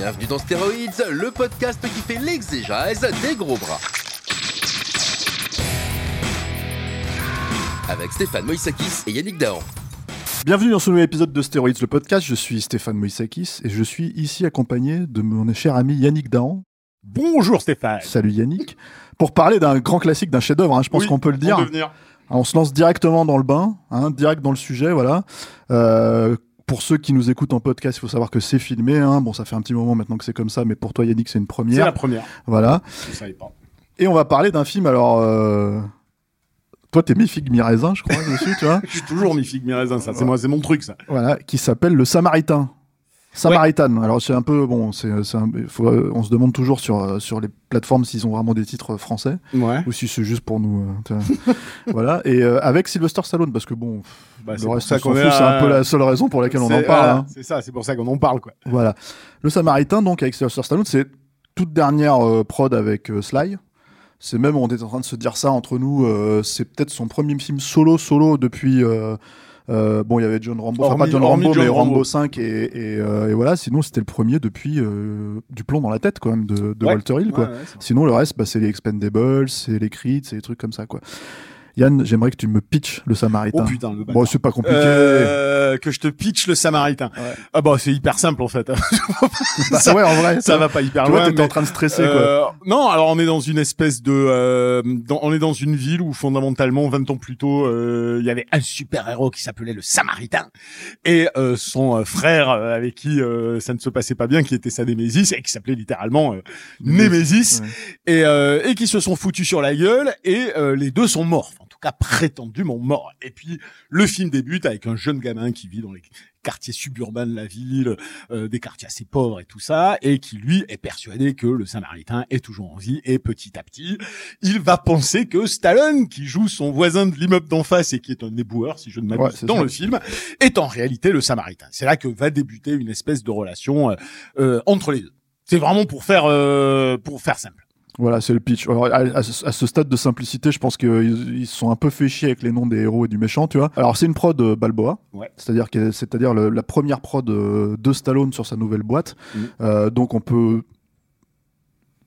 Bienvenue dans Stéroïdes, le podcast qui fait l'exégèse des gros bras. Avec Stéphane Moïsakis et Yannick Dahan. Bienvenue dans ce nouvel épisode de Stéroïdes, le podcast. Je suis Stéphane Moïsakis et je suis ici accompagné de mon cher ami Yannick Dahan. Bonjour Stéphane. Salut Yannick. Pour parler d'un grand classique, d'un chef-d'œuvre, hein, je pense Oui, qu'on peut le dire. on peut venir. On se lance directement dans le bain, hein, direct dans le sujet, voilà. Euh, pour ceux qui nous écoutent en podcast, il faut savoir que c'est filmé. Hein. Bon, ça fait un petit moment maintenant que c'est comme ça, mais pour toi Yannick, c'est une C'est première. la première. Voilà. Je savais pas. Et on va parler d'un film. Alors, euh... toi, t'es mi figue mi raisin, je crois, dessus, tu vois. Je suis toujours mi figue mi raisin, ça. C'est moi, c'est mon truc, ça. Voilà, qui s'appelle Le Samaritain. Samaritan. Alors c'est un peu bon, c'est, c'est euh, on se demande toujours sur euh, sur les plateformes s'ils ont vraiment des titres français Ouais. ou si c'est juste pour nous. euh, voilà. Et euh, avec Sylvester Stallone parce que bon, Bah, le reste c'est un peu la seule raison pour laquelle on en parle. hein. C'est ça, c'est pour ça qu'on en parle, quoi. Voilà. Le Samaritain donc avec Sylvester Stallone, c'est toute dernière euh, prod avec euh, Sly. C'est même on est en train de se dire ça entre nous. euh, c'est peut-être son premier film solo solo depuis. euh, bon, il y avait John Rambo, enfin pas John Rambo, John mais Rambo, Rambo. 5 et, et, et voilà. Sinon, c'était le premier depuis du plomb dans la tête quand même de, de Ouais. Walter Hill quoi. Ouais, ouais. Sinon, le reste, bah, c'est les Expendables, c'est les Creed, c'est les trucs comme ça quoi. Yann, j'aimerais que tu me pitches le Samaritain. Oh putain, le bon, c'est pas compliqué. Euh, que je te pitch le Samaritain. Ouais. Ah bah c'est hyper simple en fait. Bah, ça, ouais, en vrai, ça va pas hyper Tu loin. en mais- train de stresser quoi. Euh, non, alors on est dans une espèce de, euh, dans- on est dans une ville où fondamentalement 20 ans plus tôt, euh, il y avait un super héros qui s'appelait le Samaritain et euh, son euh, frère avec qui euh, ça ne se passait pas bien, qui était sa némésis et qui s'appelait littéralement euh, Némésis Ouais. et, euh, et qui se sont foutus sur la gueule et euh, les deux sont morts, en cas prétendument morts. Et puis le film débute avec un jeune gamin qui vit dans les quartiers suburbains de la ville, euh, des quartiers assez pauvres et tout ça, et qui lui est persuadé que le Samaritain est toujours en vie et petit à petit, il va penser que Stallone, qui joue son voisin de l'immeuble d'en face et qui est un éboueur, si je ne m'abuse, Ouais, dans ça. le film, est en réalité le Samaritain. C'est là que va débuter une espèce de relation euh, euh, entre les deux. C'est vraiment pour faire euh, pour faire simple. Voilà, c'est le pitch. Alors, à, à ce stade de simplicité, je pense qu'ils ils se sont un peu fait chier avec les noms des héros et du méchant, tu vois. Alors, c'est une prod euh, Balboa, Ouais. c'est-à-dire que c'est-à-dire la première prod euh, de Stallone sur sa nouvelle boîte. Mhm. Euh, donc, on peut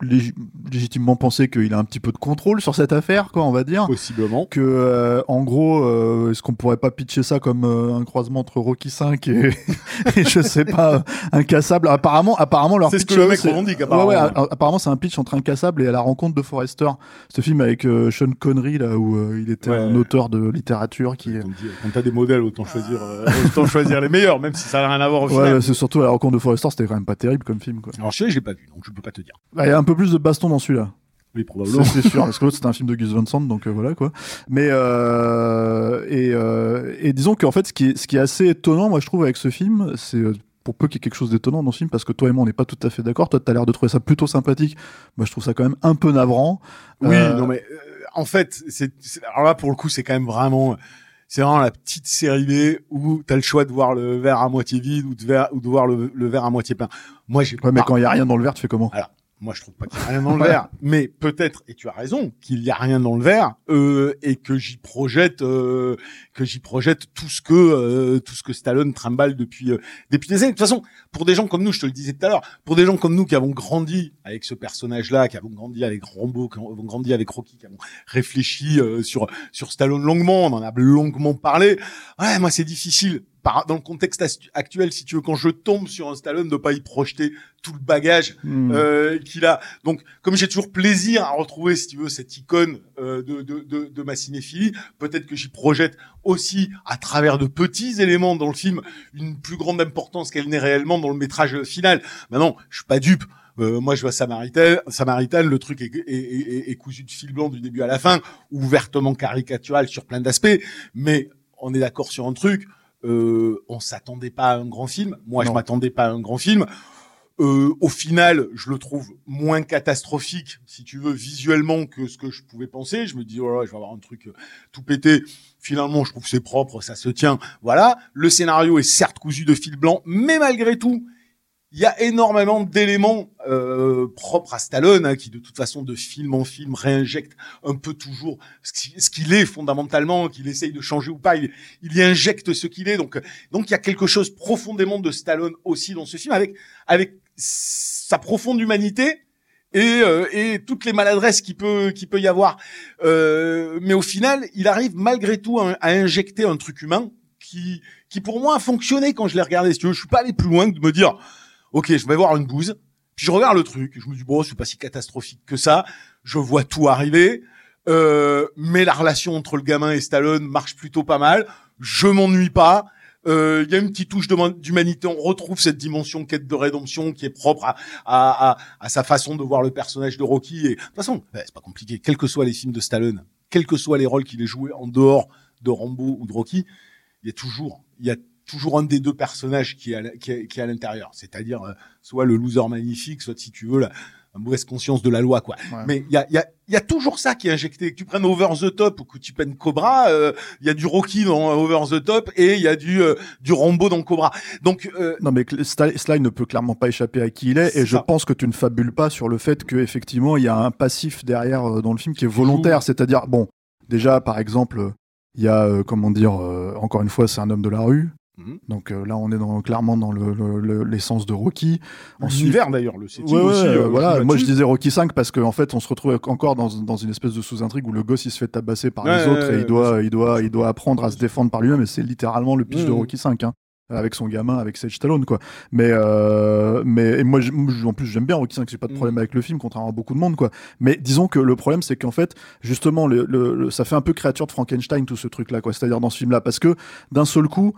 lég- légitimement penser qu'il a un petit peu de contrôle sur cette affaire, quoi, on va dire. Possiblement. Que, euh, en gros, euh, est-ce qu'on pourrait pas pitcher ça comme euh, un croisement entre Rocky 5 et, et je sais pas, incassable? Apparemment, apparemment leur C'est ce que le mec revendique, Ouais, apparemment. ouais, a- apparemment, c'est un pitch entre Incassable et à la rencontre de Forrester. Ce film avec Sean Connery, là, où il était Ouais. un auteur de littérature qui. Quand t'as des modèles, autant choisir, autant choisir les meilleurs, même si ça n'a rien à voir au Ouais, final. c'est surtout à la rencontre de Forrester, c'était quand même pas terrible comme film, quoi. Alors je sais, je l'ai pas vu, donc je peux pas te dire. Bah, un peu plus de baston dans celui-là. Oui, probablement. C'est sûr, parce que l'autre c'était un film de Gus Van Sant, donc euh, voilà quoi. Mais euh, et, euh, et disons qu'en fait, ce qui est, ce qui est assez étonnant, moi je trouve avec ce film, c'est pour peu qu'il y ait quelque chose d'étonnant dans ce film, parce que toi et moi on n'est pas tout à fait d'accord. Toi, t'as l'air de trouver ça plutôt sympathique. Moi, je trouve ça quand même un peu navrant. Oui, non mais en fait, c'est alors là pour le coup, c'est quand même vraiment c'est vraiment la petite série B où t'as le choix de voir le verre à moitié vide ou de, ver- ou de voir le, le verre à moitié plein. Moi, j'ai Ouais, mais quand il y a rien dans le verre, tu fais comment? Moi, je trouve pas qu'il y a rien dans le verre, mais peut-être, et tu as raison, qu'il y a rien dans le verre, euh, et que j'y projette, euh, que j'y projette tout ce que euh, tout ce que Stallone trimballe depuis euh, depuis des années. De toute façon, pour des gens comme nous, je te le disais tout à l'heure, pour des gens comme nous qui avons grandi avec ce personnage-là, qui avons grandi avec Rambo, qui avons grandi avec Rocky, qui avons réfléchi euh, sur sur Stallone longuement, on en a longuement parlé. Ouais, moi, c'est difficile. Par, dans le contexte actuel, si tu veux, quand je tombe sur un Stallone, de pas y projeter tout le bagage Hmm. euh, qu'il a. Donc, comme j'ai toujours plaisir à retrouver, si tu veux, cette icône euh, de, de, de, de ma cinéphilie, peut-être que j'y projette aussi, à travers de petits éléments dans le film, une plus grande importance qu'elle n'est réellement dans le métrage final. Maintenant, je suis pas dupe. Euh, moi, je vois Samaritain, Samaritain, le truc est, est, est, est, cousu de fil blanc du début à la fin, ouvertement caricatural sur plein d'aspects, mais on est d'accord sur un truc. Euh, on s'attendait pas à un grand film. Moi, Non. je m'attendais pas à un grand film. Euh, au final, je le trouve moins catastrophique, si tu veux, visuellement que ce que je pouvais penser. Je me dis, oh là, je vais avoir un truc euh, tout pété. Finalement, je trouve que c'est propre, ça se tient. Voilà. Le scénario est certes cousu de fil blanc, mais malgré tout, il y a énormément d'éléments euh, propres à Stallone, hein, qui de toute façon, de film en film, réinjecte un peu toujours ce qui- qu'il est fondamentalement, qu'il essaye de changer ou pas. Il, y injecte ce qu'il est. Donc, donc il y a quelque chose profondément de Stallone aussi dans ce film, avec avec sa profonde humanité et, euh, et toutes les maladresses qu'il peut qu'il peut y avoir. Euh, mais au final, il arrive malgré tout à, injecter un truc humain qui qui pour moi a fonctionné quand je l'ai regardé. Si tu je suis pas allé plus loin que de me dire, ok, je vais voir une bouse. Puis je regarde le truc, je me dis bon, c'est pas si catastrophique que ça. Je vois tout arriver. Euh, mais la relation entre le gamin et Stallone marche plutôt pas mal. Je m'ennuie pas. Euh, Il y a une petite touche d'humanité. On retrouve cette dimension quête de rédemption qui est propre à, à, à, sa façon de voir le personnage de Rocky. Et de toute façon, ouais, c'est pas compliqué. Quels que soient les films de Stallone, quels que soient les rôles qu'il ait joués en dehors de Rambo ou de Rocky, il y a toujours, il y a toujours un des deux personnages qui est à, la- qui est, qui est à l'intérieur. C'est-à-dire euh, soit le loser magnifique, soit si tu veux la, la mauvaise conscience de la loi, quoi. Ouais. Mais il y a, il y, a, il y a toujours ça qui est injecté. Que tu prennes Over the Top ou que tu prennes Cobra, euh, il y a du Rocky dans Over the Top et il y a du euh, du Rambo dans Cobra. Donc euh, Non, mais Sly ne peut clairement pas échapper à qui il est, et je pense que tu ne fabules pas sur le fait que effectivement il y a un passif derrière euh, dans le film qui est volontaire, c'est-à-dire bon, déjà par exemple, euh, il y a euh, comment dire, euh, encore une fois, c'est un homme de la rue. Mhm. Donc euh, là, on est dans, clairement dans le- le- le- l'essence de Rocky. Ensuite, l'univers d'ailleurs, le setting Ouais, aussi. euh, euh, voilà. Moi, je disais Rocky 5 parce qu'en fait, on se retrouve encore dans, dans une espèce de sous-intrigue où le gosse il se fait tabasser par Ouais, les autres ouais, et il doit, il doit, il doit apprendre à se défendre par lui-même. Et c'est littéralement le pitch de. Rocky 5, hein, avec son gamin, avec Sage Stallone, quoi. Mais, euh, mais et moi, en plus, j'aime bien Rocky 5. J'ai pas de problème Mm. avec le film, contrairement à beaucoup de monde, quoi. Mais disons que le problème, c'est qu'en fait, justement, ça fait un peu créature de Frankenstein tout ce truc-là, quoi. C'est-à-dire dans ce film-là, parce que d'un seul coup.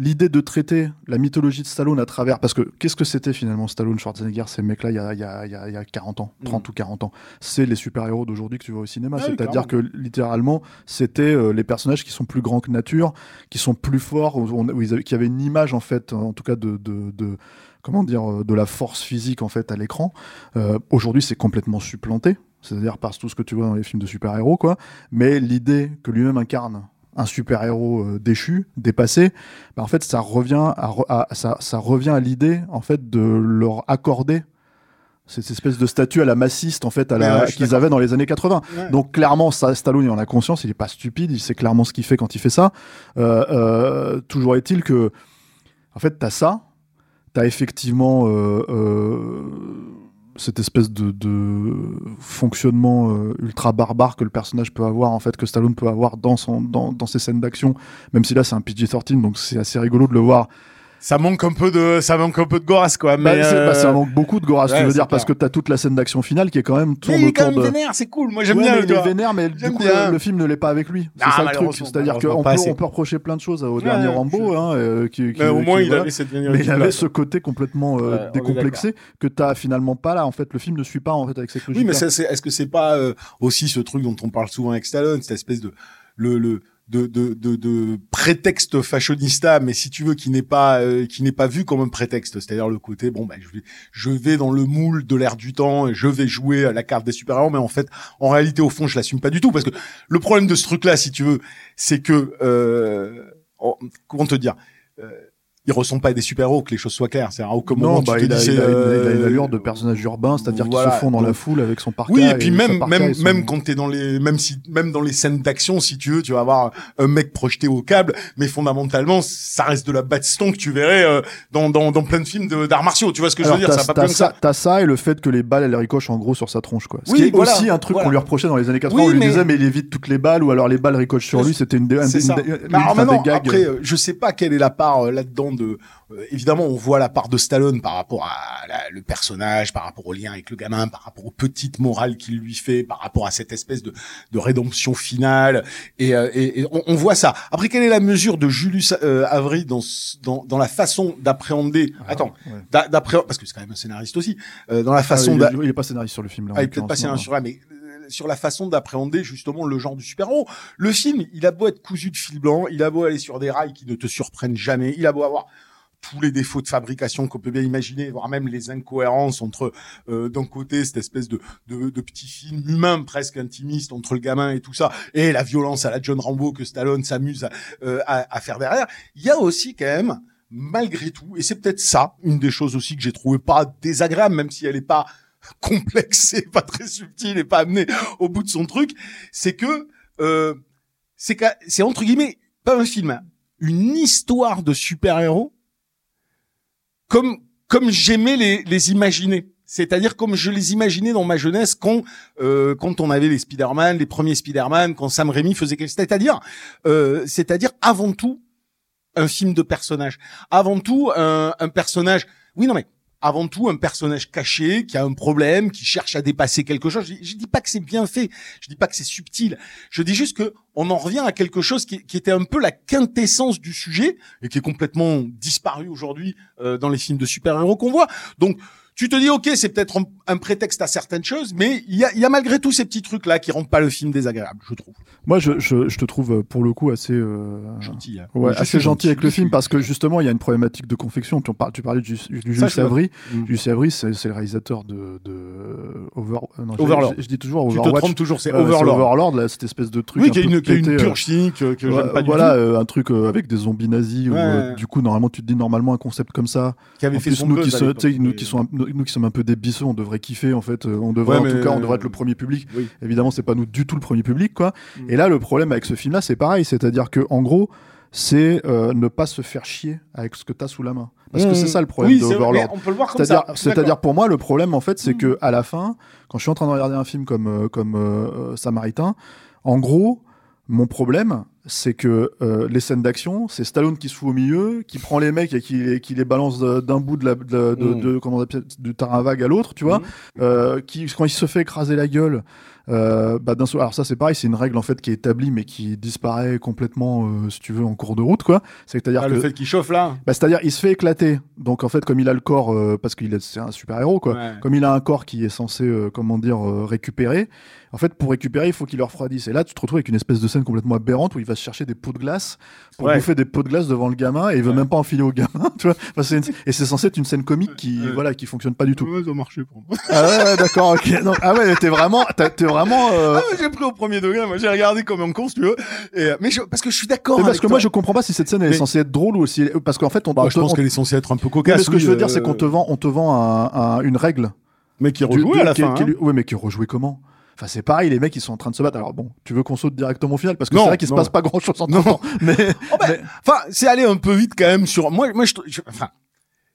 L'idée de traiter la mythologie de Stallone à travers. Parce que qu'est-ce que c'était finalement Stallone, Schwarzenegger, ces mecs-là, il y a, il y, a, il y, a, il y a 40 ans, 30 ou 40 ans? C'est les super-héros d'aujourd'hui que tu vois au cinéma. Ah oui, C'est-à-dire que littéralement, c'était euh, les personnages qui sont plus grands que nature, qui sont plus forts, où on- où ils avaient- qui avaient une image, en fait, en tout cas, de. de, de comment dire, euh, de la force physique en fait à l'écran. Euh, Aujourd'hui, c'est complètement supplanté, c'est-à-dire par tout ce que tu vois dans les films de super-héros, quoi. Mais l'idée que lui-même incarne un super-héros euh, déchu, dépassé, bah, en fait, ça revient à, ça, ça revient à l'idée en fait de leur accorder cette espèce de statut à la massiste en fait à la ouais, qu'ils avaient dans les années 80. Ouais. Donc clairement, ça, Stallone il en a conscience, il est pas stupide, il sait clairement ce qu'il fait quand il fait ça. Euh, euh, toujours est-il que, en fait, t'as ça, t'as effectivement euh, cette espèce de, de fonctionnement euh, ultra barbare que le personnage peut avoir, en fait, que Stallone peut avoir dans son dans, dans ses scènes d'action. Même si là c'est un PG-13, donc c'est assez rigolo de le voir ça manque un peu de, ça manque un peu de gorasse quoi. bah, Mais bah, euh, ça manque beaucoup de Goras, ouais, tu veux dire, parce que t'as toute la scène d'action finale qui est quand même mais tourne il est quand même de. vénère, c'est cool. Moi j'aime Ouais, bien. mais il est vénère, mais du coup, bien. le, le film ne l'est pas avec lui. C'est Ah, ça le truc. C'est-à-dire qu'on peut, on peut reprocher plein de choses au Ouais, dernier Rambo, je- hein, euh, qui, qui- Mais au qui- moins il voilà. avait cette Mais il avait ce côté complètement euh, décomplexé que t'as finalement pas là. En fait, le film ne suit pas en fait avec cette logique. Oui, mais est-ce que c'est pas euh, aussi ce truc dont on parle souvent avec Stallone, cette espèce de le de, prétexte fashionista, mais si tu veux, qui n'est pas euh, qui n'est pas vu comme un prétexte, c'est-à-dire le côté bon, bah, je vais je vais dans le moule de l'air du temps, je vais jouer à la carte des super-héros, mais en fait, en réalité, au fond, je l'assume pas du tout, parce que le problème de ce truc-là, si tu veux, c'est que euh, comment te dire. Euh, ils ressemblent pas à des super-héros, que les choses soient claires. C'est à aucun moment non, tu bah, te il, a, dis, il, c'est, a, il a- il a une euh, allure de personnage urbain, c'est-à-dire voilà, qu'il se fond dans la foule avec son parka. Oui, et puis même même son- même quand t'es dans les même si même dans les scènes d'action, si tu veux, tu vas avoir un mec projeté au câble, mais fondamentalement, ça reste de la baston que tu verrais euh, dans, dans dans plein de films d'arts martiaux. Tu vois ce que je veux dire? Ça pas ça. T'as ça et le fait que les balles elles ricochent en gros sur sa tronche quoi. Ce Oui, qui est voilà, aussi un truc voilà. qu'on lui reprochait dans les années 80. Oui, on lui mais- disait mais il évite toutes les balles ou alors les balles ricochent sur lui. C'était une, des gags. après, euh, je sais pas quelle est la part euh, là-dedans de euh, évidemment on voit la part de Stallone par rapport à la- le personnage, par rapport au lien avec le gamin, par rapport aux petites morales qu'il lui fait, par rapport à cette espèce de, de rédemption finale et, euh, et, et on, on voit ça. Après quelle est la mesure de Julius euh, Avery dans, dans dans la façon d'appréhender Attends, ouais. d'a- d'appréhender parce que c'est quand même un scénariste aussi euh, dans la façon Ah, il, est- il est pas scénariste sur le film là. ah, il est peut-être pas non, sur un mais euh, sur la façon d'appréhender justement le genre du super-héros. Le film, il a beau être cousu de fil blanc, il a beau aller sur des rails qui ne te surprennent jamais, il a beau avoir tous les défauts de fabrication qu'on peut bien imaginer, voire même les incohérences entre euh, d'un côté cette espèce de, de, de petit film humain presque intimiste entre le gamin et tout ça, et la violence à la John Rambo que Stallone s'amuse à, euh, à, à faire derrière. Il y a aussi quand même, malgré tout, et c'est peut-être ça, une des choses aussi que j'ai trouvé pas désagréable, même si elle est pas complexe et pas très subtile et pas amenée au bout de son truc, c'est que euh, c'est c'est entre guillemets pas un film, hein, une histoire de super-héros comme comme j'aimais les les imaginer. C'est-à-dire comme je les imaginais dans ma jeunesse quand euh, quand on avait les Spider-Man, les premiers Spider-Man, quand Sam Raimi faisait quelque c'est-à-dire euh, c'est-à-dire avant tout un film de personnage. Avant tout un, un personnage. Oui non mais avant tout un personnage caché qui a un problème, qui cherche à dépasser quelque chose. Je, je dis pas que c'est bien fait, je dis pas que c'est subtil. Je dis juste que on en revient à quelque chose qui, était un peu la quintessence du sujet et qui est complètement disparu aujourd'hui euh, dans les films de super-héros qu'on voit. Donc tu te dis ok c'est peut-être un, prétexte à certaines choses, mais il y a, y a malgré tout ces petits trucs là qui rendent pas le film désagréable, je trouve. Moi, je, je, je te trouve euh, pour le coup assez. euh, Gentil. hein. Ouais, assez gentil avec le film parce que justement il y a une problématique de confection. Tu, en par- tu parlais du, du Ça, Jules Savry. Mm. Jules Savry, c'est le réalisateur de, de Over, euh, non, Overlord. Je, je dis toujours Tu te Overwatch. trompes toujours, c'est Euh, Overlord. Overlord, là, cette espèce de truc. Oui, qui a une, a une pété, euh, que, que ouais, j'aime pas du voilà, tout, euh, un truc avec des zombies nazis. où, Ouais. euh, du coup, normalement, tu te dis normalement un concept comme ça. qui avait En fait plus, nous qui, nous sont, nous qui sommes un peu des bisseux, on devrait kiffer en fait. euh, On devrait, Ouais, en tout cas, on devrait être le premier public. Oui. Évidemment, c'est pas nous du tout le premier public, quoi. Mm. Et là, le problème avec ce film-là, c'est pareil, c'est-à-dire que en gros, c'est euh, ne pas se faire chier avec ce que t'as sous la main. Parce que Mmh. c'est ça le problème oui, de Overlord. on peut le voir comme C'est-à-dire, pour moi, le problème en fait, c'est Mm. que à la fin, quand je suis en train de regarder un film comme euh, comme euh, Samaritain, en gros, mon problème, c'est que euh, les scènes d'action, c'est Stallone qui se fout au milieu, qui prend les mecs et qui, les- qui les balance d'un bout de la, de, de- Mm. de- comment on appelle, du terrain vague à l'autre, tu vois. Mm. Euh, qui, quand il se fait écraser la gueule, euh, bah, d'un seul- alors ça c'est pareil, c'est une règle en fait qui est établie mais qui disparaît complètement, euh, si tu veux, en cours de route, quoi. C'est-à-dire Ah, que le fait qu'il chauffe là. bah, c'est-à-dire, il se fait éclater. Donc, en fait, comme il a le corps, euh, parce qu'il est, c'est un super héros, quoi. Ouais. Comme il a un corps qui est censé, euh, comment dire, récupérer. En fait, pour récupérer, il faut qu'il le refroidisse. Et là, tu te retrouves avec une espèce de scène complètement aberrante où il va se chercher des pots de glace pour Ouais. bouffer des pots de glace devant le gamin et il veut Ouais. même pas enfiler au gamin, tu vois. Enfin, c'est une- Et c'est censé être une scène comique qui, voilà, qui fonctionne pas du tout. Ça a marché pour moi. ah ouais, d'accord, ok. Ah ouais, t'es vraiment, vraiment. euh, Ah, j'ai pris au premier degré, moi j'ai regardé comme un con si tu veux. Et, euh, mais je- parce que je suis d'accord mais parce que toi. moi, je comprends pas si cette scène elle Mais- est censée être drôle ou si, parce qu'en fait, on, Bah, on je te- pense on- qu'elle est censée être un peu Oui, cocasse. mais ce que oui, je veux dire, euh, c'est qu'on te vend, on te vend un- un- une règle. Mais qui de- à la qui- fin. qui- hein. Ouais, mais qui est rejoué comment? Enfin, c'est pareil, les mecs, ils sont en train de se battre. Alors bon, tu veux qu'on saute directement au final? Parce que c'est vrai qu'il se passe pas grand chose en temps. Mais Oh, ben, mais- Enfin, c'est aller un peu vite quand même sur. Moi, moi, je, je- enfin,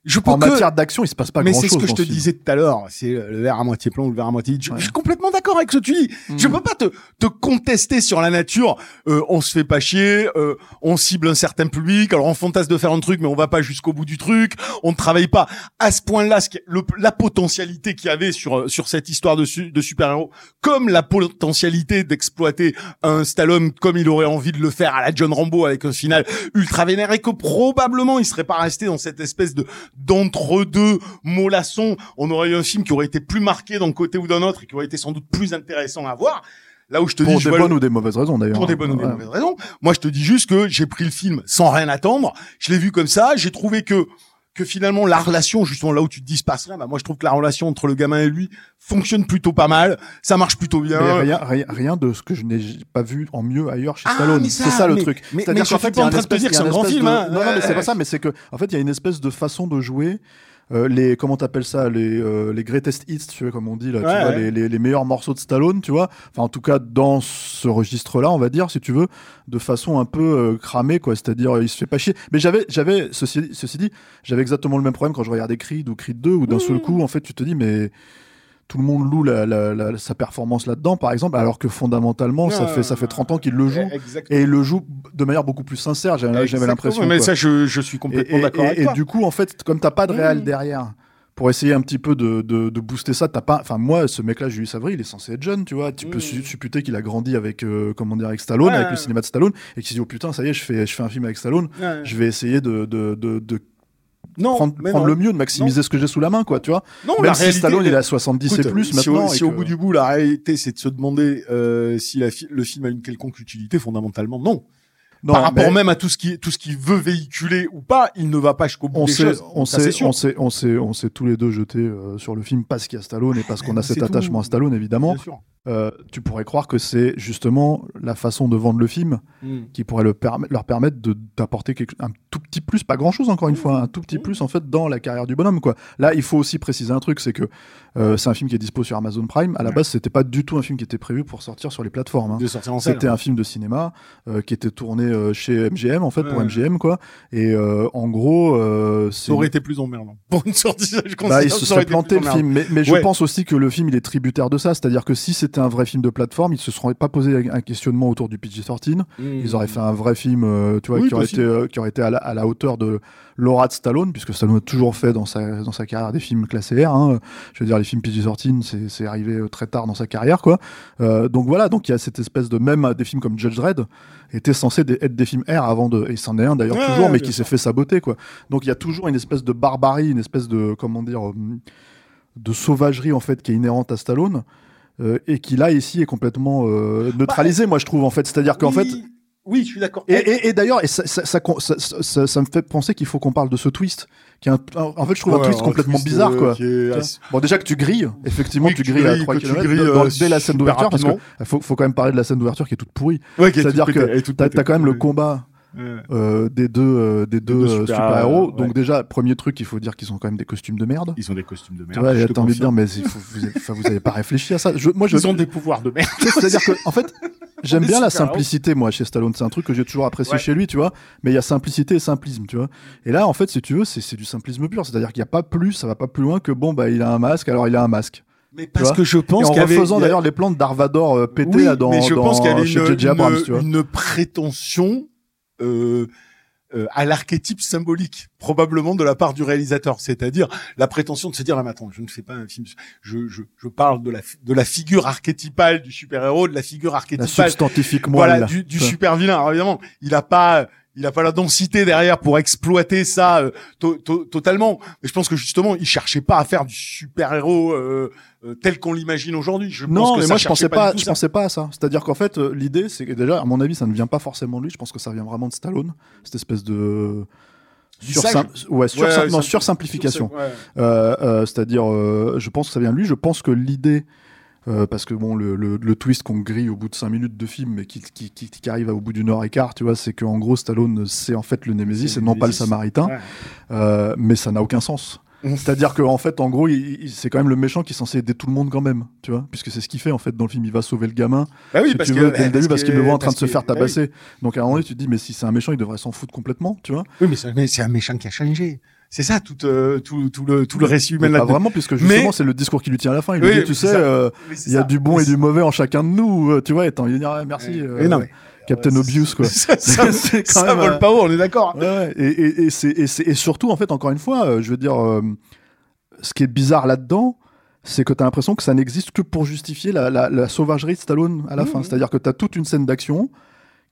je peux en que. matière d'action, il se passe pas mais grand c'est chose. ce que je te film. disais tout à l'heure, c'est le verre à moitié plein ou le verre à moitié vide. Je, Ouais. je suis complètement d'accord avec ce que tu dis. Mm. Je peux pas te, te contester sur la nature. Euh, on se fait pas chier, euh, on cible un certain public. Alors on fantasme de faire un truc, mais on va pas jusqu'au bout du truc. On ne travaille pas à ce point-là. Ce qui- le- la potentialité qu'il y avait sur euh, sur cette histoire de, su- de super-héros, comme la potentialité d'exploiter un Stallone comme il aurait envie de le faire à la John Rambo avec un final ultra vénère et que probablement il serait pas resté dans cette espèce de d'entre-deux mollasson. On aurait eu un film qui aurait été plus marqué d'un côté ou d'un autre et qui aurait été sans doute plus intéressant à voir. Là où je te Pour dis, des bonnes le- ou des mauvaises raisons d'ailleurs. pour des bonnes ou des mauvaises raisons. Moi, je te dis juste que j'ai pris le film sans rien attendre. Je l'ai vu comme ça. J'ai trouvé que que finalement la relation, justement là où tu te dis passe rien, bah moi je trouve que la relation entre le gamin et lui fonctionne plutôt pas mal. Ça marche plutôt bien. Mais rien, rien, rien de ce que je n'ai pas vu en mieux ailleurs chez Ah, Stallone. C'est ça le mais- truc. mais- C'est-à-dire mais je suis fait, pas en train de te dire que c'est un grand film, de- hein. Non, non, mais c'est pas ça. Mais c'est que, en fait, il y a une espèce de façon de jouer. Euh, les comment t'appelles ça les euh, les greatest hits tu vois comme on dit là tu Ouais, vois ouais. les, les, les meilleurs morceaux de Stallone tu vois enfin en tout cas dans ce registre là on va dire si tu veux de façon un peu euh, cramée quoi c'est-à-dire euh, il se fait pas chier mais j'avais j'avais ceci ceci dit j'avais exactement le même problème quand je regardais Creed ou Creed 2 où d'un Mmh. seul coup en fait tu te dis mais tout le monde loue la, la- la- sa performance là-dedans, par exemple, alors que fondamentalement, ça Non, fait ça fait 30 ans qu'il le joue. Exactement. Et il le joue de manière beaucoup plus sincère, j'avais l'impression. Mais quoi. ça, je, je suis complètement d'accord et- avec et toi. du coup, en fait, comme t'as pas de réel Mmh. derrière, pour essayer un petit peu de, de, de booster ça, t'as pas. Enfin, moi, ce mec-là, Julius Savry, il est censé être jeune, tu vois. Tu peux Mmh. su- supputer qu'il a grandi avec, euh, comment dire, avec Stallone, Ouais. avec le cinéma de Stallone, et qu'il s'est dit, oh putain, ça y est, je fais, je fais un film avec Stallone, Ouais. je vais essayer de non, prendre, mais prendre non. le mieux, de maximiser ce que j'ai sous la main, quoi, tu vois. Non, Même la si réalité, Stallone, il est à 70 Écoute, et plus si maintenant. Au, et si au bout du bout, la réalité, c'est de se demander euh, si la fi- le film a une quelconque utilité, fondamentalement, non. Non, Par rapport mais- même à tout ce qui tout ce qu'il veut véhiculer ou pas, il ne va pas jusqu'au bout on des choses. on sûr. on s'est, on s'est, on s'est tous les deux jetés euh, sur le film parce qu'il y a Stallone et parce qu'on a cet tout. attachement à Stallone, évidemment. Euh, tu pourrais croire que c'est justement la façon de vendre le film Mm. qui pourrait le perm- leur permettre de d'apporter quelque- un tout petit plus, pas grand chose encore une fois, un tout petit plus en fait dans la carrière du bonhomme quoi. Là, il faut aussi préciser un truc, c'est que euh, c'est un film qui est dispo sur Amazon Prime. À la base, c'était pas du tout un film qui était prévu pour sortir sur les plateformes. hein. C'était un film de cinéma euh, qui était tourné euh, chez MGM en fait pour Ouais. MGM quoi. Et euh, en gros, euh, c'est Ça aurait été plus emmerdant. Pour une sortie, je bah, il se serait planté le film, mais, mais je pense aussi que le film il est tributaire de ça, c'est-à-dire que si c'était un vrai film de plateforme, ils se seraient pas posé un questionnement autour du PG-13, Mm. ils auraient fait un vrai film, euh, tu vois, Oui, qui aurait été, euh, qui aurait été à la, à la hauteur de l'aura de Stallone, puisque Stallone a toujours fait dans sa dans sa carrière des films classés R. hein. Je veux dire, les films PG-13, c'est c'est arrivé euh, très tard dans sa carrière, quoi. Euh, donc voilà, donc il y a cette espèce de même euh, des films comme Judge Dredd étaient censés être des films R avant de, et c'en est un d'ailleurs Ouais, toujours, ouais, mais qui s'est fait saboter, quoi. Donc il y a toujours une espèce de barbarie, une espèce de comment dire. euh, de sauvagerie en fait qui est inhérente à Stallone euh, et qui là ici est complètement euh, neutralisée moi je trouve en fait c'est-à-dire qu'en fait Bah, Oui, oui, je suis d'accord. et, et- et d'ailleurs et ça, ça, ça, ça- ça- ça me fait penser qu'il faut qu'on parle de ce twist qui est un- en fait je trouve un twist un complètement twist, bizarre euh, quoi est Tu Bon déjà que tu grilles effectivement Oui, tu tu grilles à grilles, 3 que tu km grilles, dans- euh, dès la scène d'ouverture parce que rapidement. faut, faut quand même parler de la scène d'ouverture qui est toute pourrie Ouais, qui est c'est-à-dire que t'as pétée. as quand même le combat. Euh, des deux euh, des deux deux euh, super- super-héros ouais. donc déjà premier truc il faut dire qu'ils ont quand même des costumes de merde Ils ont des costumes de merde. te t'as envie de dire, mais faut- vous, avez, enfin, vous avez pas réfléchi à ça. Je, moi, je, Ils ont des pouvoirs de merde. c'est-à-dire que, en fait, j'aime bien la simplicité, moi, chez Stallone. C'est un truc que j'ai toujours apprécié Ouais. chez lui, tu vois. Mais il y a simplicité et simplisme, tu vois. Et là, en fait, si tu veux, c'est c'est du simplisme pur. C'est-à-dire qu'il n'y a pas plus, ça va pas plus loin que bon, bah, il a un masque, alors il a un masque. Mais parce que je pense en qu'il y avait refaisant d'ailleurs les plans d'Arvador euh, pétés oui, là, dans, mais je dans- pense qu'il y avait chez une, J.J. Abrams, une- tu vois. une prétention à l'archétype symbolique, probablement de la part du réalisateur. C'est-à-dire la prétention de se dire, là, mais attends, je ne fais pas un film, je, je, je parle de la, de la figure archétypale du super-héros, de la figure La archétypale substantifique moelle. voilà, du, du super vilain. Alors évidemment, il a pas, il a pas la densité derrière pour exploiter ça euh, to- to- totalement. Mais je pense que justement, il cherchait pas à faire du super héros euh, euh, tel qu'on l'imagine aujourd'hui. Je pense Non, que mais ça moi je pensais pas, je ça. pensais pas à ça. C'est-à-dire qu'en fait, euh, l'idée, c'est que déjà, à mon avis, ça ne vient pas forcément de lui. Je pense que ça vient vraiment de Stallone, cette espèce de ouais, sur, Ouais, non. Ouais. Euh, euh, C'est-à-dire, euh, je pense que ça vient de lui. Je pense que l'idée, euh, parce que bon, le, le, le twist qu'on grille au bout de 5 minutes de film, mais qui, qui, qui, qui arrive au bout d'une heure et quart, tu vois, c'est qu'en gros, Stallone, c'est en fait le Némésis et non pas le. Samaritain. Ouais. Euh, mais ça n'a aucun sens. C'est-à-dire qu'en fait, en gros, c'est quand même le méchant qui est censé aider tout le monde quand même, tu vois, puisque c'est ce qu'il fait en fait dans le film. Il va sauver le gamin, Bah oui, si parce tu que veux, dès le début, parce qu'il le voit en train de se faire bah oui. tabasser. Donc à un moment donné, tu te dis, mais si c'est un méchant, il devrait s'en foutre complètement, tu vois. Oui, mais c'est un méchant qui a changé. C'est ça tout, euh, tout, tout le tout le récit humain là-dedans. vraiment, puisque justement, Mais- c'est le discours qui lui tient à la fin. Il Oui, lui dit, tu sais, euh, il y a ça. du bon et du mauvais en chacun de nous, euh, tu vois. Et t'as de dire, ah, merci. Euh, non, mais- Captain Ouais, Obvious, quoi. ça, ça, C'est quand ça même, vole pas haut, on est d'accord. Ouais. Et, surtout, en fait, encore une fois, je veux dire, ce qui est bizarre là-dedans, c'est que tu as l'impression que ça n'existe que pour justifier la, la, la sauvagerie de Stallone à la Mmh, fin. mmh. C'est-à-dire que tu as toute une scène d'action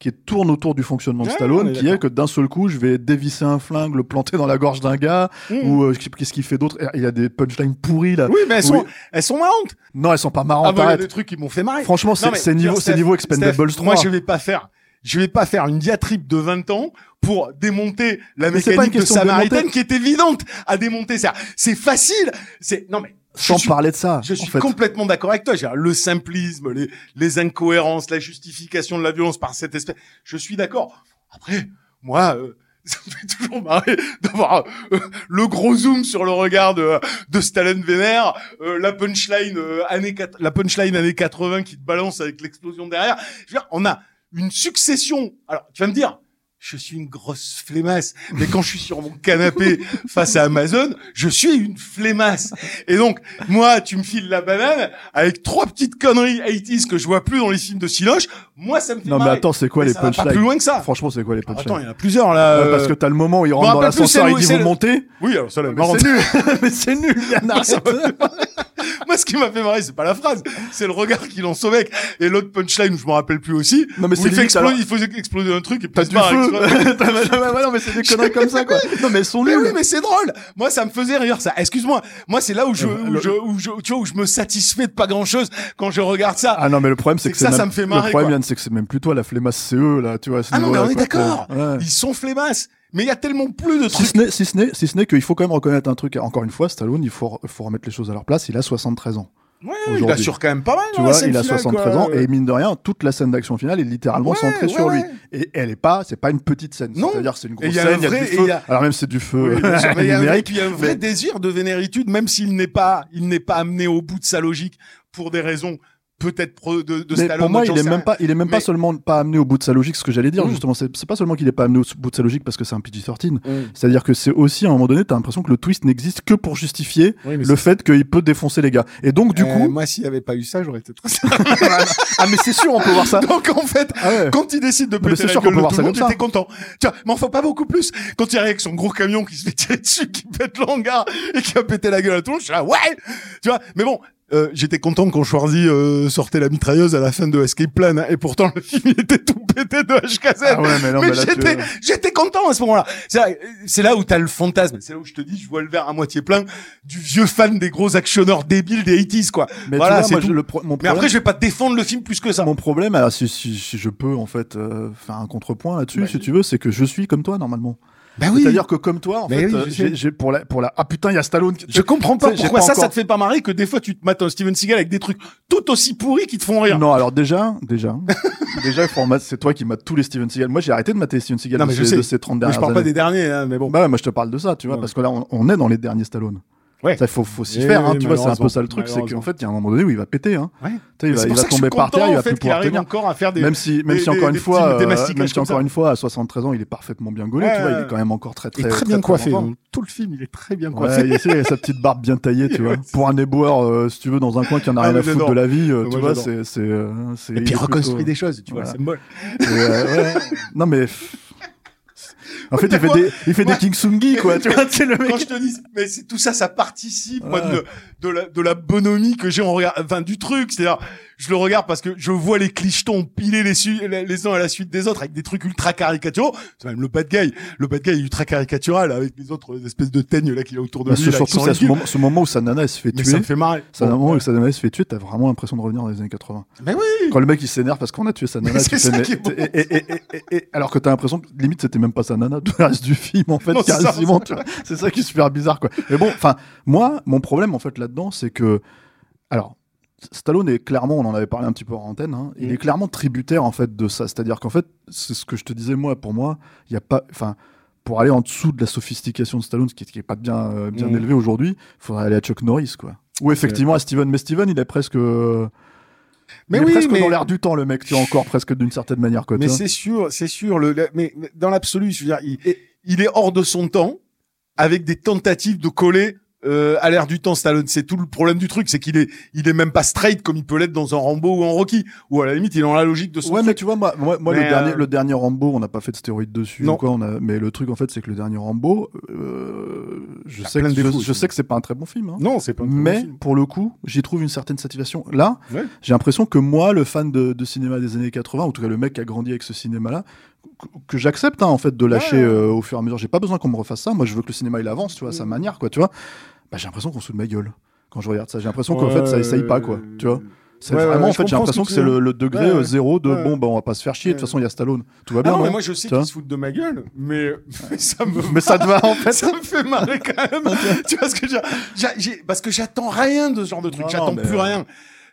qui tourne autour du fonctionnement de Ouais, Stallone, est qui est que d'un seul coup, je vais dévisser un flingue, le planter dans la gorge d'un gars, Mmh. ou euh, qu'est-ce qu'il fait d'autre? Il y a des punchlines pourries là. Oui, mais elles sont, elles sont marrantes. Non, elles sont pas marrantes, Ah, bah, il y a des trucs qui m'ont fait marrer. Franchement, c'est, niveau, Steph, niveau Expendables Steph, 3. Moi, je vais pas faire, je vais pas faire une diatribe de 20 ans pour démonter la Mais mécanique de de Samaritaine démonter. qui est évidente à démonter. C'est, c'est facile. C'est, non mais, Sans suis, parler de ça. je suis fait. complètement d'accord avec toi. Le simplisme, les, les incohérences, la justification de la violence par cette espèce. Je suis d'accord. Après, moi, euh, ça me fait toujours marrer d'avoir euh, le gros zoom sur le regard de, de Stallone Vénère, euh, la punchline euh, années quat- la punchline années 80 qui te balance avec l'explosion derrière. Je veux dire, on a une succession. Alors, tu vas me dire, je suis une grosse flemmasse. Mais quand je suis sur mon canapé face à Amazon, je suis une flemmasse. Et donc, moi, tu me files la banane avec trois petites conneries 80 que je vois plus dans les films de Siloche. Moi, ça me fait Non, mais attends, c'est quoi Mais les punchlines plus loin que ça. Franchement, c'est quoi les Attends, punchlines il y en a plusieurs là. Ouais, Parce euh, que t'as le moment où il rentre dans rappelle plus, l'ascenseur, il dit vous le- montez. Oui, alors ça, la Mais c'est nul, mais c'est nul, Yann, Moi, ça arrête. Moi, ce qui m'a fait marrer, c'est pas la phrase, c'est le regard qu'il lance au mec. Et l'autre punchline, je me rappelle plus aussi. Non, mais c'est il fait exploser, il faut exploser un truc et puis du feu. non, mais c'est des conneries comme ça, quoi. Non, mais sont Mais oui, mais c'est drôle. Moi, ça me faisait rire, ça. Excuse-moi. Moi, c'est là où je, Euh, où je, où je, tu vois, où je me satisfais de pas grand chose quand je regarde ça. Ah non, mais le problème, c'est que, ça, ça me fait marrer, Le problème, c'est que c'est même plus toi la flemmasse, c'est eux, là, tu vois. Ah non, mais on est d'accord. Ils sont flemmasses. Mais il y a tellement plus de Si trucs. ce n'est, si ce n'est, si ce n'est qu'il faut quand même reconnaître un truc. Encore une fois, Stallone, il faut, faut remettre les choses à leur place. Il a 73 ans. Ouais, il assure quand même pas mal. Tu la vois, il a finale, 73 quoi. ans et mine de rien, toute la scène d'action finale est littéralement Ouais, centrée ouais, sur lui. Et elle est pas, c'est pas une petite scène. Non. C'est-à-dire, c'est une grosse scène, il y a du feu. a- Alors même c'est du feu Oui, il y a un puis y a un vrai mais- désir de vénéritude, même s'il n'est pas, il n'est pas amené au bout de sa logique pour des raisons peut-être de, de Stallone. pour moi, il est même pas, il est même pas Mais- seulement pas amené au bout de sa logique. Ce que j'allais dire, Mm. justement, c'est pas seulement qu'il est pas amené au bout de sa logique parce que c'est un PG-13. Mm. C'est-à-dire que c'est aussi à un moment donné, t'as l'impression que le twist n'existe que pour justifier Oui, le fait qu'il peut défoncer les gars. Et donc du Euh, coup, moi, s'il n'y avait pas eu ça, j'aurais été trop. ah mais c'est sûr, on peut voir ça. Donc en fait, Ah ouais. quand il décide de péter c'est la gueule tout le monde, ça. j'étais content. Tiens, mais enfin pas beaucoup plus. Quand il arrive avec son gros camion qui se fait tirer dessus, qui pète l'hangar et qui a pété la gueule à tout le monde, je suis là, ouais, tu vois. Mais bon. Euh, j'étais content quand Schwarzy euh, sortait la mitrailleuse à la fin de Escape Plan hein, et pourtant le film il était tout pété de HKZ. Ah ouais, mais mais mais j'étais, j'étais content à ce moment-là. C'est là, où t'as le fantasme. C'est là où je te dis, je vois le verre à moitié plein du vieux fan des gros actionneurs débiles des 80s, quoi. Mais voilà, c'est tout. le pro- mon Mais problème, après, je vais pas défendre le film plus que ça. Mon problème, alors si, si, si je peux en fait euh, faire un contrepoint là-dessus, Bah, si tu veux, c'est que je suis comme toi normalement. Bah oui. C'est-à-dire que comme toi, en Mais fait, oui, euh, j'ai j'ai pour la pour la ah putain il y a Stallone. qui- Je comprends pas pourquoi pas ça, encore- ça te fait pas marrer que des fois tu te mates un Steven Seagal avec des trucs tout aussi pourris qui te font rire. Non, alors déjà, déjà, déjà, il faut en mater- c'est toi qui mates tous les Steven Seagal. Moi, j'ai arrêté de mater Steven Seagal Non, de, mais je ces, sais. de ces 30 Mais dernières je parle pas des derniers, hein, mais bon. Bah ouais, moi je te parle de ça, tu vois, Ouais. parce que là on, on est dans les derniers Stallone. Ouais. Ça, faut, faut s'y Oui, faire, hein, tu vois, c'est un peu ça le truc, c'est qu'en fait, il y a un moment donné où il va péter, hein. Ouais. Il va, il va tomber par terre, il va plus pouvoir tenir. encore à faire des. Même si, même des- si encore des une fois, euh, même si encore une fois, à 73 ans, il est parfaitement bien gaulé, Ouais, tu vois, il est quand même encore très Il très est très bien coiffé. en forme. hein. Tout le film, il est très bien coiffé. il, a sa petite barbe bien taillée, tu vois. Pour un éboueur, euh, si tu veux, dans un coin qui en a Ah, rien à foutre de la vie, euh, tu vois, c'est, c'est. Et puis reconstruit des choses, tu vois, c'est. Et, ouais. Non mais. En fait, il fait des, il fait des King Sungi, quoi. Tu vois, c'est le Quand mec. je te dis, mais c'est tout ça, ça participe, moi, de, de la, de la bonhomie que j'ai en regard, enfin, du truc. C'est-à-dire, je le regarde parce que je vois les clichetons piler les, uns à la suite des autres avec des trucs ultra caricaturaux. C'est même le bad guy. Le bad guy est ultra caricatural avec les autres espèces de teignes, là, qu'il a autour de Bah, lui. là, surtout c'est ce moment, ce moment où sa nana elle se fait Mais tuer. ça me fait marrer. C'est un Bon, moment ouais. où sa nana elle se fait tuer, t'as vraiment l'impression de revenir dans les années 80. Mais oui! Quand le mec il s'énerve parce qu'on a tué sa nana, C'est tu ça qui est bon. et, alors que t'as l'impression que limite c'était même pas sa nana tout le reste du film en fait Non, c'est ça, quasiment. C'est ça qui est super bizarre quoi. Mais bon, enfin moi mon problème en fait là-dedans c'est que alors Stallone est clairement, on en avait parlé un petit peu en antenne, hein, il Mm. est clairement tributaire en fait de ça. C'est-à-dire qu'en fait, c'est ce que je te disais moi, pour moi, il y a pas, enfin, pour aller en dessous de la sophistication de Stallone, ce qui, qui est pas bien, euh, bien Mm. élevé aujourd'hui, il faudrait aller à Chuck Norris, quoi. Ou effectivement à Steven, mais Steven, il est presque, euh, Mais il est presque mais- dans l'air du temps, le mec, tu vois, encore presque d'une certaine manière, quoi. Mais c'est sûr, c'est sûr. Le, le- mais mais dans l'absolu, je veux dire, il, il est hors de son temps avec des tentatives de coller euh, à l'air du temps Stallone. C'est tout le problème du truc, c'est qu'il est, il est même pas straight comme il peut l'être dans un Rambo ou en Rocky, ou à la limite, il est dans la logique de son Ouais, mais tu vois, moi, moi, moi, le, dernier, euh, le dernier Rambo, on n'a pas fait de stéroïdes dessus. Non. ou Quoi, on a... Mais le truc, en fait, c'est que le dernier Rambo, euh, je, sais que, je, défauts, je sais que c'est pas un très bon film. hein. Non, c'est pas. un très bon Mais film. pour le coup, j'y trouve une certaine satisfaction. Là, Ouais. j'ai l'impression que moi, le fan de, de cinéma des années 80, ou en tout cas le mec qui a grandi avec ce cinéma-là, que, j'accepte hein, en fait de lâcher Ouais. euh, au fur et à mesure. J'ai pas besoin qu'on me refasse ça. Moi, je veux que le cinéma il avance, tu vois, à sa Mm. manière, quoi, tu vois. Bah, j'ai l'impression qu'on se fout de ma gueule quand je regarde ça. J'ai l'impression qu'en fait, ça essaye pas, quoi, tu vois? C'est Ouais, vraiment, ouais, en fait, j'ai l'impression que c'est le, le degré Ouais, euh, zéro de bon, bah, on va pas se faire chier. De toute façon, il y a Stallone. Tout va Ah bien. non, mais non moi je sais qu'ils se foutent de ma gueule, mais, mais ça me mais ça te va, en fait. ça me fait marrer quand même. tu vois ce que j'ai- Parce que j'attends rien de ce genre de truc. J'attends plus rien.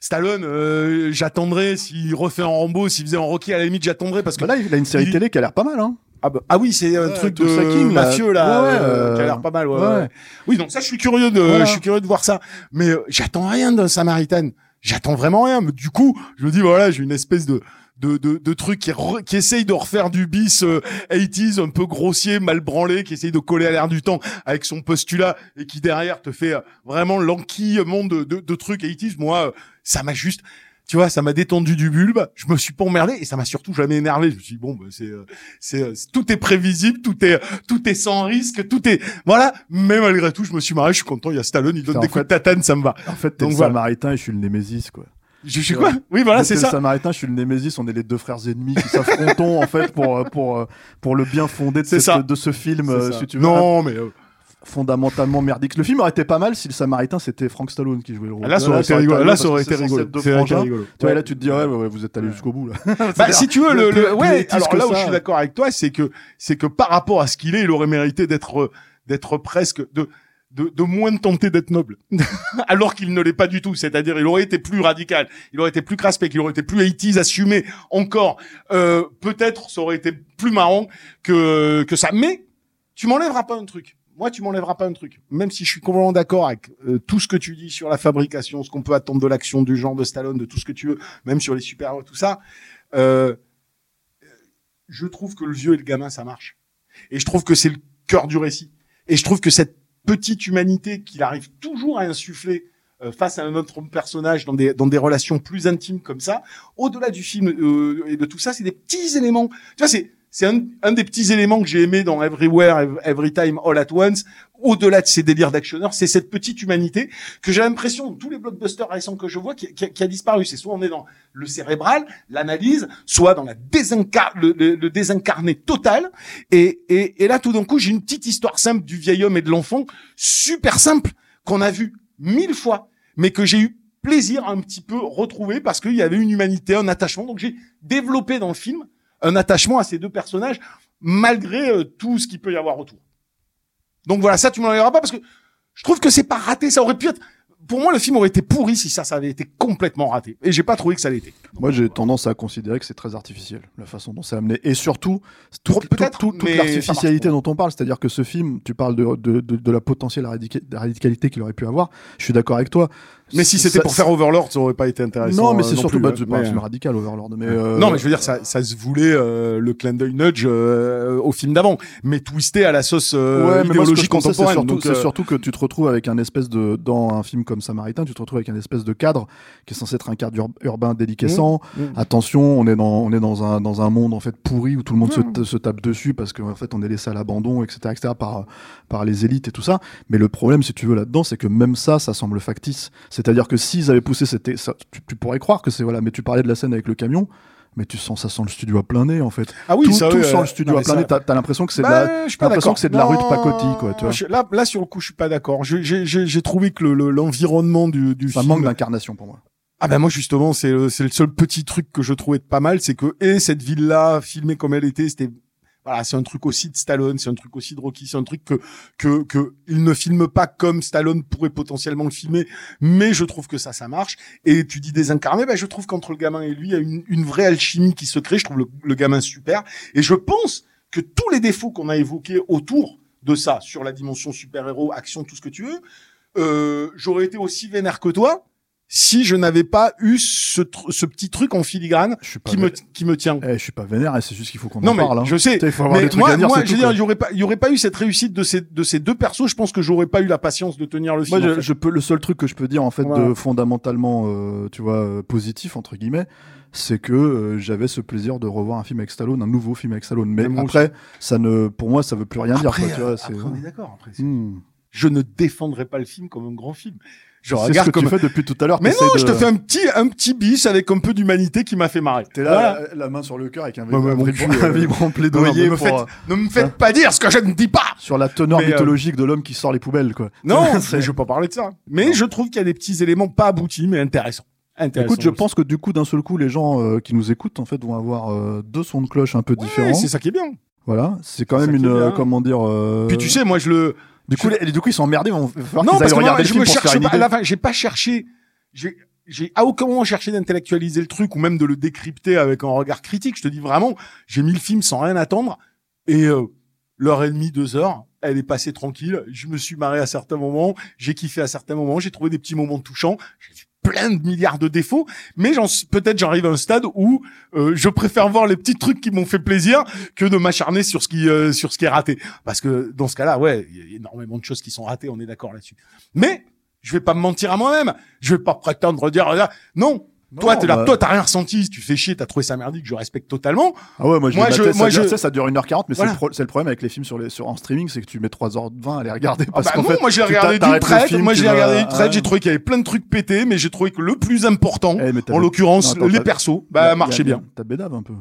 Stallone, euh, j'attendrais s'il refait un Rambo, s'il faisait un Rocky, à la limite, j'attendrais parce que. Bah là, il a une série il- télé qui a l'air pas mal, hein. Ah, bah- ah oui, c'est un Ouais, truc de King, mafieux là, Ouais, euh, qui a l'air pas mal. Ouais. Oui, donc ça, je suis curieux de, Voilà. je suis curieux de voir ça. Mais euh, j'attends rien d'un Samaritan. J'attends vraiment rien. Mais du coup, je me dis voilà, j'ai une espèce de de, de, de trucs qui, re- qui essayent de refaire du bis euh, 80s un peu grossier, mal branlé, qui essaye de coller à l'air du temps avec son postulat et qui derrière te fait euh, vraiment l'enquillement de, de, de trucs 80s. Moi, euh, ça m'a juste, tu vois, ça m'a détendu du bulbe. Je me suis pas emmerdé et ça m'a surtout jamais énervé. Je me suis dit, bon, bah, c'est, euh, c'est, euh, c'est- tout est prévisible, tout est, tout est sans risque, tout est, voilà. Mais malgré tout, je me suis marré. Je suis content. Il y a Stallone, il donne des coups de tatane, ça me va. En fait, t'es le voilà. Samaritain et je suis le Némésis, quoi. Je suis quoi Oui, voilà, c'est ça. le Samaritain, je suis le Némésis, on est les deux frères ennemis qui s'affrontent en fait pour euh, pour pour le bien fondé de, cette- ça. de ce film, si tu veux, non, mais euh, fondamentalement merdique. Le film aurait été pas mal si le Samaritain c'était Frank Stallone qui jouait le rôle. là, ça aurait été rigolo. Là, ça aurait été rigolo. Tu vois, là, tu te dis, ouais, ouais, ouais, vous êtes allé jusqu'au bout, là. Bah, si tu veux, le, le- ouais, alors là où ça. je suis d'accord avec toi, c'est que, c'est que par rapport à ce qu'il est, il aurait mérité d'être, d'être presque, de, de, de moins tenter d'être noble. Alors qu'il ne l'est pas du tout. C'est-à-dire, il aurait été plus radical, il aurait été plus craspec, il aurait été plus 80s, assumé encore. Euh, peut-être, ça aurait été plus marrant que, que ça. Mais, tu m'enlèveras pas un truc. Moi, tu m'enlèveras pas un truc. Même si je suis complètement d'accord avec euh, tout ce que tu dis sur la fabrication, ce qu'on peut attendre de l'action du genre de Stallone, de tout ce que tu veux, même sur les super-héros, tout ça. Euh, je trouve que le vieux et le gamin, ça marche. Et je trouve que c'est le cœur du récit. Et je trouve que cette petite humanité qu'il arrive toujours à insuffler euh, face à un autre personnage dans des, dans des relations plus intimes comme ça, au-delà du film euh, et de tout ça, c'est des petits éléments. Tu vois, c'est c'est un, un des petits éléments que j'ai aimé dans Everywhere, Ev- Every Time, All at Once. Au-delà de ces délires d'actionneurs, c'est cette petite humanité que j'ai l'impression, tous les blockbusters récents que je vois, qui, qui qui a disparu. C'est soit on est dans le cérébral, l'analyse, soit dans la le, le- désincarné total. Et, et, et là, tout d'un coup, j'ai une petite histoire simple du vieil homme et de l'enfant, super simple, qu'on a vu mille fois, mais que j'ai eu plaisir un petit peu retrouver parce qu'il y avait une humanité, un attachement. Donc j'ai développé dans le film un attachement à ces deux personnages, malgré euh, tout ce qu'il peut y avoir autour. Donc voilà, ça tu m'enlèveras pas parce que je trouve que c'est pas raté. Ça aurait pu être. Pour moi, le film aurait été pourri si ça, ça avait été complètement raté. Et j'ai pas trouvé que ça l'était. Moi, j'ai tendance à considérer que c'est très artificiel, la façon dont c'est amené. Et surtout, toute, Trop- peut-être, toute- l'artificialité dont on parle. C'est-à-dire que ce film, tu parles de, de, de, de la potentielle radica- radicalité qu'il aurait pu avoir. Je suis d'accord avec toi. Mais si c'était pour faire Overlord, ça aurait pas été intéressant. Non, mais euh, c'est surtout hein. pas un Mais, film radical, Overlord. Mais, euh, Non, mais je veux dire, ça, ça se voulait euh, le clin d'œil nudge euh, au film d'avant, mais twisté à la sauce euh, idéologie contemporaine. c'est surtout que tu te retrouves avec un espèce de, dans un film comme Samaritain, tu te retrouves avec un espèce de cadre qui est censé être un cadre ur- urbain déliquescent. Mmh, mmh. Attention, on est dans, on est dans un, dans un monde en fait pourri où tout le monde se, Mmh. se tape dessus parce qu'en fait on est laissé à l'abandon, etc., etc., par, par les élites et tout ça. Mais le problème, si tu veux, là-dedans, c'est que même ça, ça semble factice. C'est-à-dire que s'ils avaient poussé ça, tu, tu pourrais croire que c'est voilà, mais tu parlais de la scène avec le camion. Mais tu sens, ça sent le studio à plein nez, en fait. Ah oui, tout ça, tout sent le studio non, à plein ça- nez. T'as t'as l'impression que c'est de Bah, la, j'ai l'impression que c'est de la rue de pacotille, quoi, tu vois. je- là, là, sur le coup, je suis pas d'accord. J'ai j'ai- j'ai trouvé que le- le- l'environnement du, du ça film. manque d'incarnation pour moi. Ah ben moi justement, c'est le, le seul petit truc que je trouvais pas mal, c'est que et cette ville-là, filmée comme elle était, c'était voilà, c'est un truc aussi de Stallone, c'est un truc aussi de Rocky, c'est un truc que que que il ne filme pas comme Stallone pourrait potentiellement le filmer, mais je trouve que ça ça marche. Et tu dis désincarné, ben je trouve qu'entre le gamin et lui, il y a une, une vraie alchimie qui se crée. Je trouve le, le gamin super, et je pense que tous les défauts qu'on a évoqués autour de ça, sur la dimension super-héros, action, tout ce que tu veux, euh, j'aurais été aussi vénère que toi si je n'avais pas eu ce, ce petit truc en filigrane Je suis pas, qui me, qui me tient. Eh, je suis pas vénère, et c'est juste qu'il faut qu'on en mais parle. hein. je sais. Il faut avoir Mais des trucs moi, à dire, moi, je veux dire, il y aurait pas, il y aurait pas eu cette réussite de ces, de ces deux persos. Je pense que j'aurais pas eu la patience de tenir le film. Moi, en je, fait. je peux, le seul truc que je peux dire en fait Voilà. de fondamentalement, euh, tu vois, euh, positif entre guillemets, c'est que euh, j'avais ce plaisir de revoir un film avec Stallone, un nouveau film avec Stallone. Mais après, ça ne, pour moi, ça veut plus rien Après, dire. Quoi, tu vois, après, on est d'accord. Après, Hmm. je ne défendrai pas le film comme un grand film. Je C'est ce regarde que comme. tu fais depuis tout à l'heure. Mais non, de- je te fais un petit, un petit bis avec un peu d'humanité qui m'a fait marrer. T'es là, Voilà. la, la main sur le cœur avec un, vibrant, cul, euh, vibrant plaidoyer me, pour, faites, euh, ne me faites pas dire ce que je ne dis pas. sur la teneur Mais, euh, mythologique de l'homme qui sort les poubelles. Quoi. Non, je veux pas parler de ça. Mais Non. je trouve qu'il y a des petits éléments pas aboutis, mais intéressants. Intéressants Écoute, je aussi. pense que du coup, d'un seul coup, les gens euh, qui nous écoutent en fait vont avoir euh, deux sons de cloche un peu Ouais, différents. c'est ça qui est bien. Voilà, c'est quand même une, euh, comment dire. Puis tu sais, moi je le. Du coup, les, du coup, ils sont emmerdés. On va falloir non, parce que moi, je me cherche pas. À idée. la fin, j'ai pas cherché. J'ai, j'ai à aucun moment cherché d'intellectualiser le truc ou même de le décrypter avec un regard critique. Je te dis vraiment, j'ai mis le film sans rien attendre et euh, l'heure et demie, deux heures, elle est passée tranquille. Je me suis marré à certains moments, j'ai kiffé à certains moments, j'ai trouvé des petits moments touchants. J'ai plein de milliards de défauts, mais peut-être j'arrive à un stade où euh, je préfère voir les petits trucs qui m'ont fait plaisir que de m'acharner sur ce qui euh, sur ce qui est raté. Parce que dans ce cas-là, ouais, il y a énormément de choses qui sont ratées, on est d'accord là-dessus. Mais je vais pas me mentir à moi-même. Je vais pas prétendre dire là, non. Toi, t'es là, bah- toi, t'as rien ressenti. Tu fais chier, t'as trouvé ça merdique. Je respecte totalement. Ah ouais, moi je, Moi, je- maté, ça, moi, dure, je- ça dure 1h40, mais Voilà. c'est, le le problème avec les films sur les, sur, en streaming, c'est que tu mets 3h20 à les regarder. Ah Parce bah qu'en non, fait, moi j'ai regardé d'une traite. moi j'ai regardé d'une traite. J'ai trouvé qu'il y avait plein de trucs pétés, mais j'ai trouvé que le plus important, Eh, en l'occurrence, les persos, bah a- bien. T'as bédave un peu.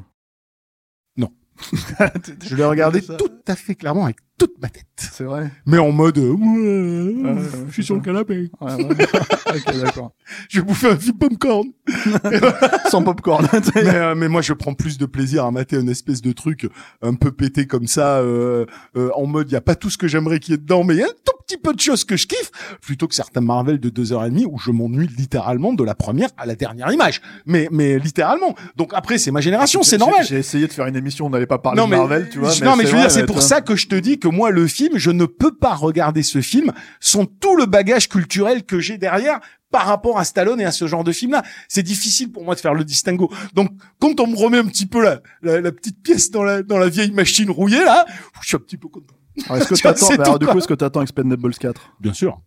Non. Je l'ai regardé ça. tout à fait clairement avec toute ma tête. C'est vrai. Mais en mode, euh, ouais, ouais, je suis sur le canapé. Ouais, ouais. ok, d'accord. Je vais bouffer un film popcorn. Sans popcorn. mais, euh, mais moi, je prends plus de plaisir à mater une espèce de truc un peu pété comme ça, euh, euh, en mode, il y a pas tout ce que j'aimerais qu'il y ait dedans, mais il y a un tout petit peu de choses que je kiffe, plutôt que certains Marvel de deux heures et demie où je m'ennuie littéralement de la première à la dernière image. Mais, mais littéralement. Donc après, c'est ma génération, c'est normal. J'ai essayé de faire une émission, on n'allait pas parler non, de Marvel, tu vois. non, mais je veux vrai, dire, c'est pour ça que je te dis que moi, le film, je ne peux pas regarder ce film sans tout le bagage culturel que j'ai derrière par rapport à Stallone et à ce genre de film-là. C'est difficile pour moi de faire le distinguo. Donc, quand on me remet un petit peu la, la, la petite pièce dans la, dans la vieille machine rouillée, là, je suis un petit peu content. Alors, Est-ce que Tu t'attends, bah, alors, du coup, est-ce que t'attends Expendables 4? Bien sûr.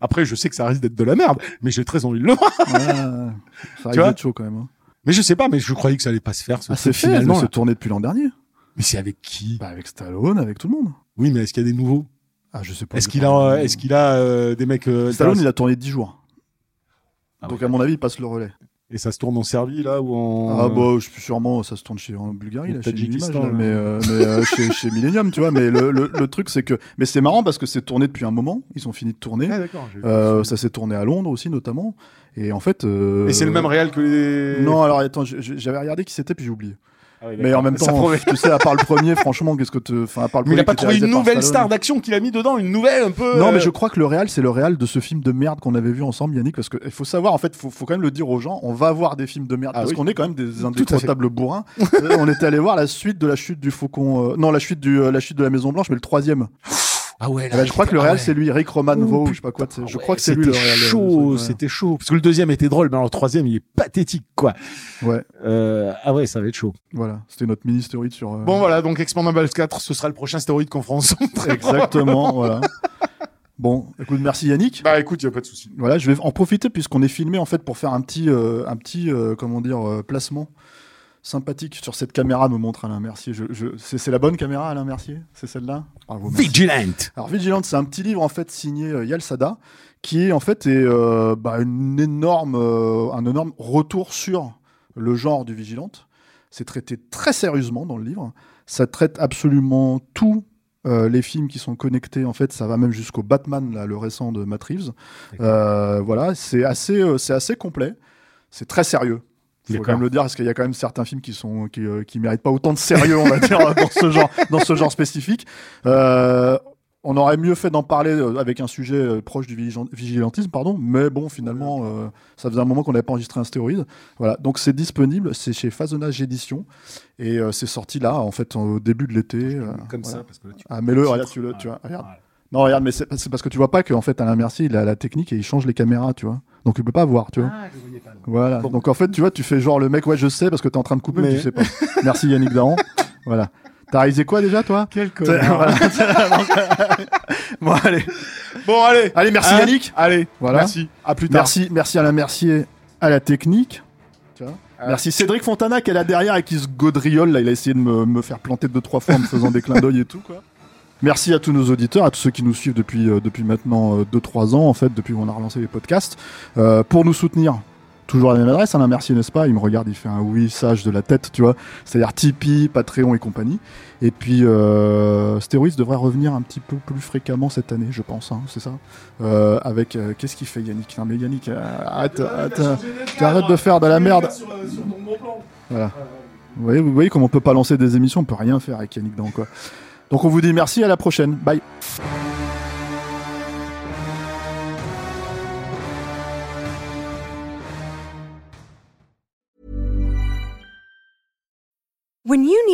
Après, je sais que ça risque d'être de la merde, mais j'ai très envie de le voir. Ouais, ça risque vois d'être chaud quand même. hein. Mais je sais pas, mais je croyais que ça allait pas se faire, ce Ah, c'est finalement. c'est tourné depuis l'an dernier. Mais c'est avec qui? Bah, avec Stallone, avec tout le monde. Oui, mais est-ce qu'il y a des nouveaux? Ah, je sais pas. Est-ce qu'il a, est-ce qu'il a euh, des mecs euh, Stallone, il a tourné 10 jours. Ah Donc, ouais. à mon avis, il passe le relais. Et ça se tourne en Serbie, là, ou en... Ah, bah, je suis sûrement, ça se tourne chez, en Bulgarie, Au là, chez Tadjikistan, Image, là, là. mais, euh, mais euh, chez, chez Millennium, tu vois. Mais le, le, le truc, c'est que, mais c'est marrant parce que c'est tourné depuis un moment. Ils ont fini de tourner. Ah, d'accord. j'ai- Euh, ça s'est tourné à Londres aussi, notamment. Et en fait. euh, Et c'est le même réel que les... Non, alors attends, je- je- j'avais regardé qui c'était puis j'ai oublié. Ah oui, Mais en même temps, tu sais, à part le premier, franchement, qu'est-ce que te, enfin, à part le Mais il a pas trouvé une nouvelle star d'action qu'il a mis dedans, une nouvelle un peu... Non, euh, mais je crois que le réal, c'est le réal de ce film de merde qu'on avait vu ensemble, Yannick, parce qu'il faut savoir, en fait, faut, faut quand même le dire aux gens, on va voir des films de merde, Ah parce oui. qu'on est quand même des indécrottables bourrins. Euh, on était allé voir la suite de la chute du faucon, euh, non, la chute du, euh, la chute de la Maison Blanche, mais le troisième. Ah ouais, Eh ben, je crois que le ah ouais. c'est lui, Rick Romanvo, Oh, ou je sais pas quoi. Je Ouais, crois que c'est lui le c'était réal. euh, chaud, c'était chaud. Parce que le deuxième était drôle, mais alors le troisième, il est pathétique, quoi. Ouais, Euh, ah ouais, ça va être chaud. voilà. C'était notre mini stéroïde sur. euh, Bon, voilà, donc Expandables 4, ce sera le prochain stéroïde qu'on fera ensemble. Exactement, voilà. Bon, écoute, merci Yannick. Bah écoute, y a pas de souci. Voilà, je vais en profiter puisqu'on est filmé en fait pour faire un petit, euh, un petit, euh, comment dire, euh, placement sympathique sur cette caméra. Me montre Alain Mercier. Je, je- c'est, c'est la bonne caméra, Alain Mercier? C'est celle-là? Bravo, merci. Vigilant. Alors Vigilante, c'est un petit livre en fait signé euh, Yal Sada, qui est en fait est, euh, bah, une énorme, euh, un énorme retour sur le genre du vigilante. C'est traité très sérieusement dans le livre. Ça traite absolument tous euh, les films qui sont connectés. En fait, ça va même jusqu'au Batman, là, le récent de Matt Reeves. Euh, voilà, c'est assez, euh, c'est assez complet. C'est très sérieux. Il faut quand même le dire parce qu'il y a quand même certains films qui sont qui, euh, qui méritent pas autant de sérieux, on va dire, dans ce genre dans ce genre spécifique. Euh, on aurait mieux fait d'en parler euh, avec un sujet proche du vigilan- vigilantisme, pardon. Mais bon, finalement, euh, ça faisait un moment qu'on n'avait pas enregistré un stéroïde. Voilà. Donc c'est disponible, c'est chez Phasonnage Édition et c'est sorti là, en fait, au début de l'été. Comme voilà. ça, parce que là, tu... Ah, mais le, regarde, tu, le, tu vois, regarde. Non, regarde, mais c'est c'est parce que tu vois pas qu'en fait, Alain Mercier, il a la technique et il change les caméras, tu vois. Donc il peut pas voir, tu vois. Ah, je voyais pas. Voilà. Bon. Donc en fait, tu vois, tu fais genre le mec, ouais, je sais parce que t'es en train de couper, mais, Mais- tu sais pas. Merci Yannick Daron. voilà. T'as réalisé quoi déjà, toi? Quel Voilà. bon, allez. Bon, allez. Allez, merci Hein Yannick. Allez, Voilà. merci. À plus tard. Merci, merci Alain Mercier à la technique. Tu vois Ah. Merci Cédric Fontana qui est là derrière et qui se gaudriole. Là, il a essayé de me, me faire planter deux trois fois en me faisant des clins d'œil et tout quoi. Merci à tous nos auditeurs, à tous ceux qui nous suivent depuis euh, depuis maintenant 2-3 ans en fait, depuis qu'on a relancé les podcasts. Euh, pour nous soutenir, toujours à la même adresse, Alain Mercier n'est-ce pas? Il me regarde, il fait un oui sage de la tête, tu vois. C'est-à-dire Tipeee, Patreon et compagnie. Et puis euh, Stéroïdes devrait revenir un petit peu plus fréquemment cette année, je pense. hein, c'est ça? Euh, Avec euh, qu'est-ce qu'il fait Yannick? Non mais Yannick, euh, arrête, arrête, euh, tu arrêtes de faire de la merde. Voilà. Vous voyez, vous voyez comme on peut pas lancer des émissions, on peut rien faire avec Yannick dans quoi. Donc on vous dit merci, à la prochaine. Bye.